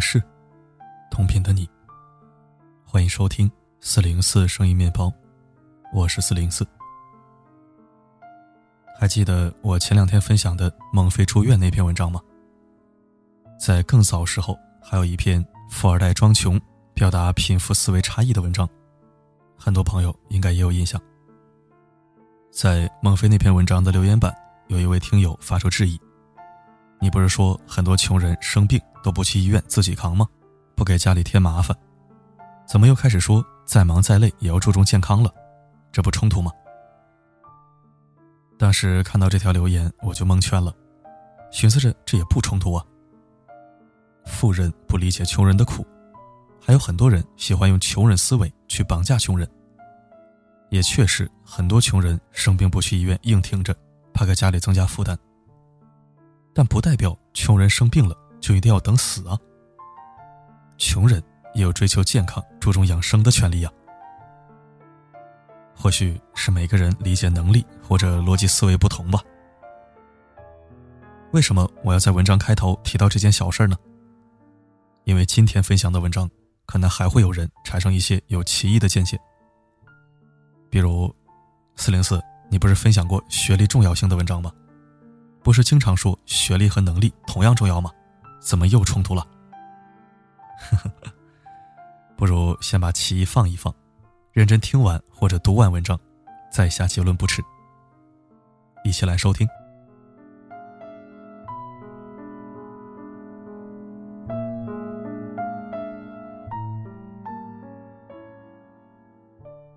城市，同频的你。欢迎收听四零四声音面包，我是四零四。还记得我前两天分享的孟非住院那篇文章吗？在更早时候，还有一篇富二代装穷，表达贫富思维差异的文章，很多朋友应该也有印象。在孟非那篇文章的留言板，有一位听友发出质疑。你不是说很多穷人生病都不去医院自己扛吗？不给家里添麻烦，怎么又开始说再忙再累也要注重健康了？这不冲突吗？当时看到这条留言，我就蒙圈了，寻思着这也不冲突啊。富人不理解穷人的苦，还有很多人喜欢用穷人思维去绑架穷人。也确实，很多穷人生病不去医院硬挺着，怕给家里增加负担。但不代表穷人生病了就一定要等死啊！穷人也有追求健康、注重养生的权利呀。或许是每个人理解能力或者逻辑思维不同吧。为什么我要在文章开头提到这件小事呢？因为今天分享的文章，可能还会有人产生一些有歧义的见解。比如，四零四，你不是分享过学历重要性的文章吗？不是经常说学历和能力同样重要吗？怎么又冲突了？不如先把歧义放一放，认真听完或者读完文章，再下结论不迟。一起来收听。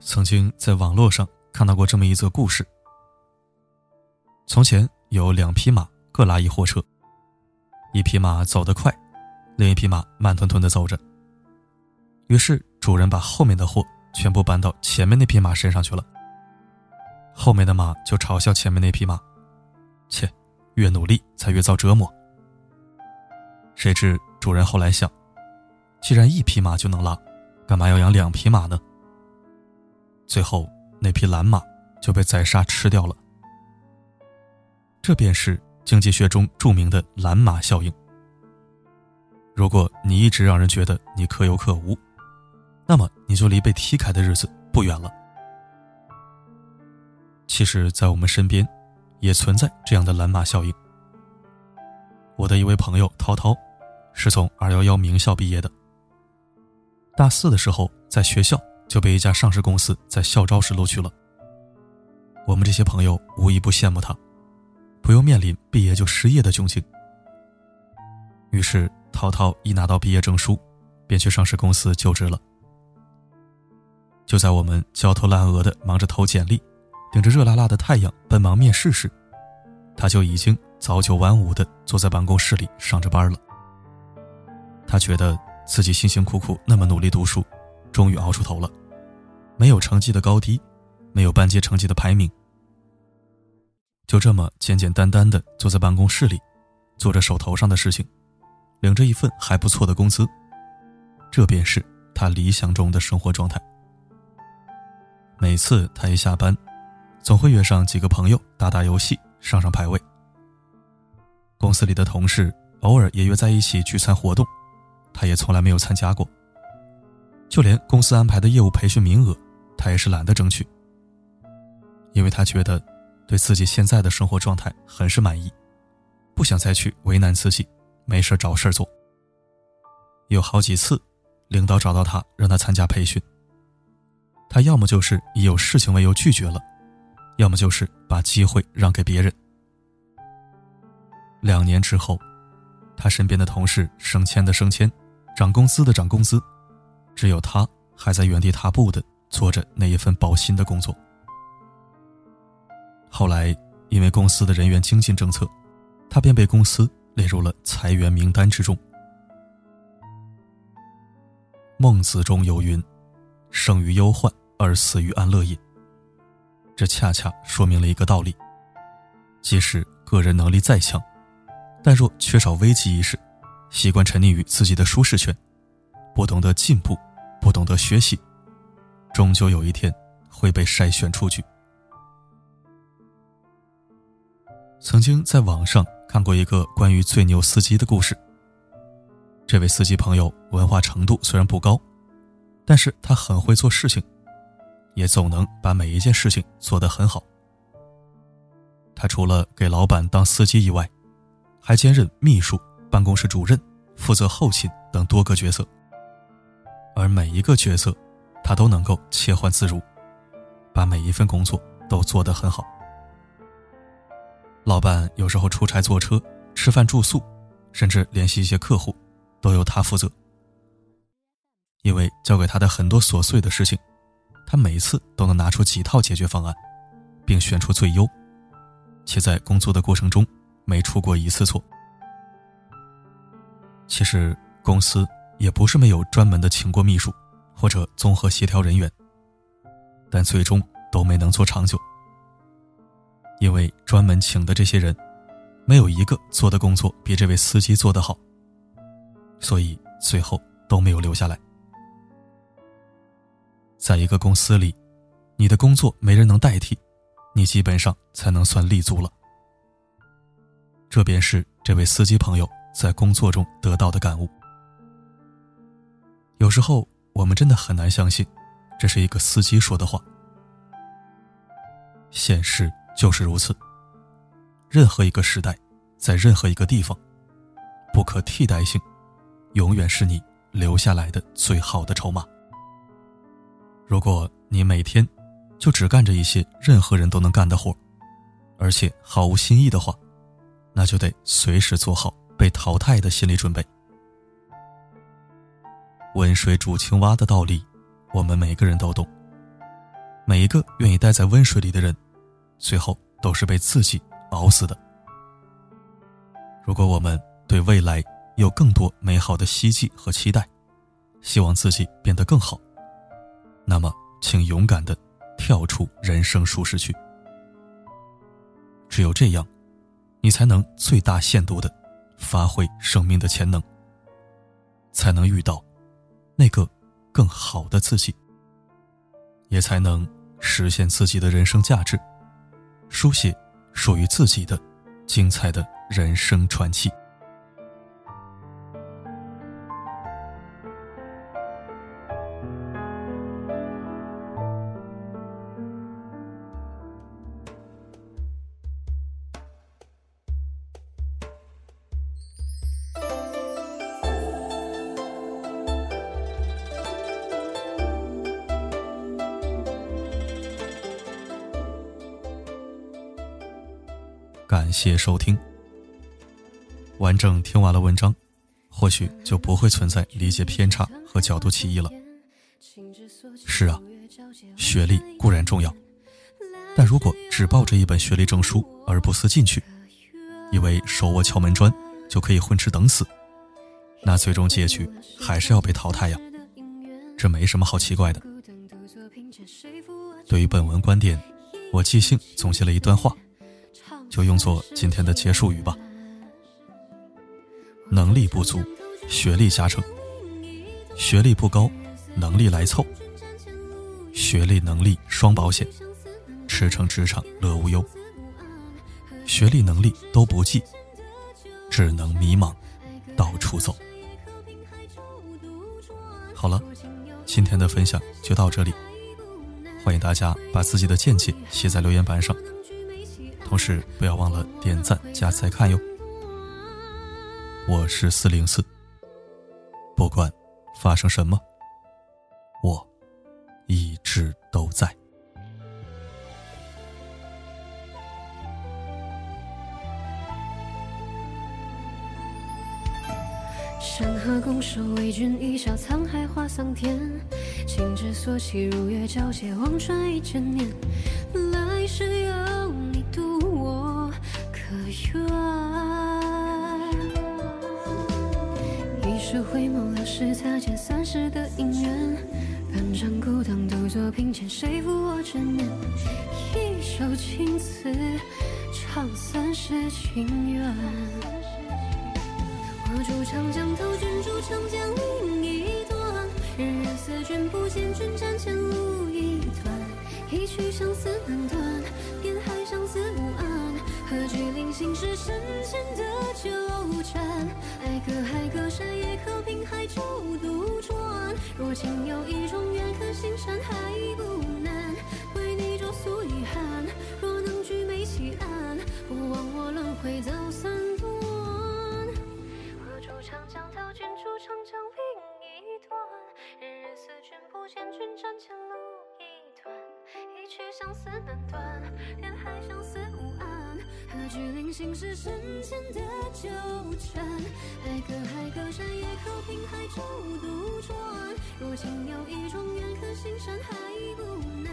曾经在网络上看到过这么一则故事：从前。有两匹马各拉一货车，一匹马走得快，另一匹马慢吞吞地走着。于是主人把后面的货全部搬到前面那匹马身上去了。后面的马就嘲笑前面那匹马：“切，越努力才越遭折磨。”谁知主人后来想，既然一匹马就能拉，干嘛要养两匹马呢？最后那匹蓝马就被宰杀吃掉了。这便是经济学中著名的“蓝马效应”。如果你一直让人觉得你可有可无，那么你就离被踢开的日子不远了。其实，在我们身边，也存在这样的“蓝马效应”。我的一位朋友涛涛，是从二幺幺名校毕业的。大四的时候，在学校就被一家上市公司在校招时录取了。我们这些朋友无一不羡慕他。不用面临毕业就失业的窘境，于是涛涛一拿到毕业证书，便去上市公司就职了。就在我们焦头烂额的忙着投简历，顶着热辣辣的太阳奔忙面试时，他就已经早九晚五的坐在办公室里上着班了。他觉得自己辛辛苦苦那么努力读书，终于熬出头了，没有成绩的高低，没有班级成绩的排名。就这么简简单单的坐在办公室里，做着手头上的事情，领着一份还不错的工资，这便是他理想中的生活状态。每次他一下班，总会约上几个朋友打打游戏，上上排位。公司里的同事偶尔也约在一起聚餐活动，他也从来没有参加过。就连公司安排的业务培训名额，他也是懒得争取，因为他觉得。对自己现在的生活状态很是满意，不想再去为难自己，没事找事做。有好几次，领导找到他让他参加培训，他要么就是以有事情为由拒绝了，要么就是把机会让给别人。两年之后，他身边的同事升迁的升迁，涨工资的涨工资，只有他还在原地踏步的做着那一份保薪的工作。后来，因为公司的人员精进政策，他便被公司列入了裁员名单之中。孟子中有云：“生于忧患，而死于安乐也。”这恰恰说明了一个道理：即使个人能力再强，但若缺少危机意识，习惯沉溺于自己的舒适圈，不懂得进步，不懂得学习，终究有一天会被筛选出局。曾经在网上看过一个关于最牛司机的故事。这位司机朋友文化程度虽然不高，但是他很会做事情，也总能把每一件事情做得很好。他除了给老板当司机以外，还兼任秘书、办公室主任、负责后勤等多个角色。而每一个角色，他都能够切换自如，把每一份工作都做得很好。老板有时候出差坐车、吃饭住宿，甚至联系一些客户，都由他负责。因为交给他的很多琐碎的事情，他每次都能拿出几套解决方案，并选出最优。且在工作的过程中没出过一次错。其实公司也不是没有专门的请过秘书或者综合协调人员，但最终都没能做长久。因为专门请的这些人，没有一个做的工作比这位司机做得好，所以最后都没有留下来。在一个公司里，你的工作没人能代替。你基本上才能算立足了。这便是这位司机朋友在工作中得到的感悟。有时候我们真的很难相信，这是一个司机说的话。现实就是如此。任何一个时代，在任何一个地方，不可替代性，永远是你留下来的最好的筹码。如果你每天。就只干着一些任何人都能干的活，而且毫无新意的话，那就得随时做好被淘汰的心理准备。温水煮青蛙的道理，我们每个人都懂。每一个愿意待在温水里的人，最后都是被自己熬死的。如果我们对未来有更多美好的希冀和期待，希望自己变得更好，那么请勇敢的。跳出人生舒适区，只有这样，你才能最大限度的发挥生命的潜能，才能遇到那个更好的自己，也才能实现自己的人生价值，书写属于自己的精彩的人生传奇。感谢收听。完整听完了文章，或许就不会存在理解偏差和角度歧义了。是啊，学历固然重要，但如果只抱着一本学历证书而不思进取，以为手握敲门砖就可以混吃等死，那最终结局还是要被淘汰呀。这没什么好奇怪的。对于本文观点，我即兴总结了一段话。就用作今天的结束语吧。能力不足，学历加成；学历不高，能力来凑。学历能力双保险，驰骋职场乐无忧。学历能力都不济，只能迷茫，到处走。好了，今天的分享就到这里，欢迎大家把自己的见解写在留言板上。同时，不要忘了点赞加再看哟。我是四零四，不管发生什么，我一直都在。山河拱手，为君一笑，沧海化桑田。情之所起，如月皎洁，望穿一千年。来世有你。一世回眸，两世擦肩，三世的姻缘。半盏孤灯，独坐凭前，谁负我执念？一首情词，唱三世情缘。我住长江头，君住长江另一端。日日思君不见，君斩前路一段。一曲相思难断，边海相思无岸。何惧临行时深浅的纠缠？爱隔海隔。山，也可凭海舟渡转。若情有意中愿，可心山还不难。为你着诉遗憾，若能举眉起案，不枉我轮回走三段。我住长江头，君住长江另一端。日日思君不见君，战前路一段。一曲相思难断，连海相思。情是深浅的纠缠？爱隔海隔山，也靠平海舟渡船。若情有一种缘，可心山还不。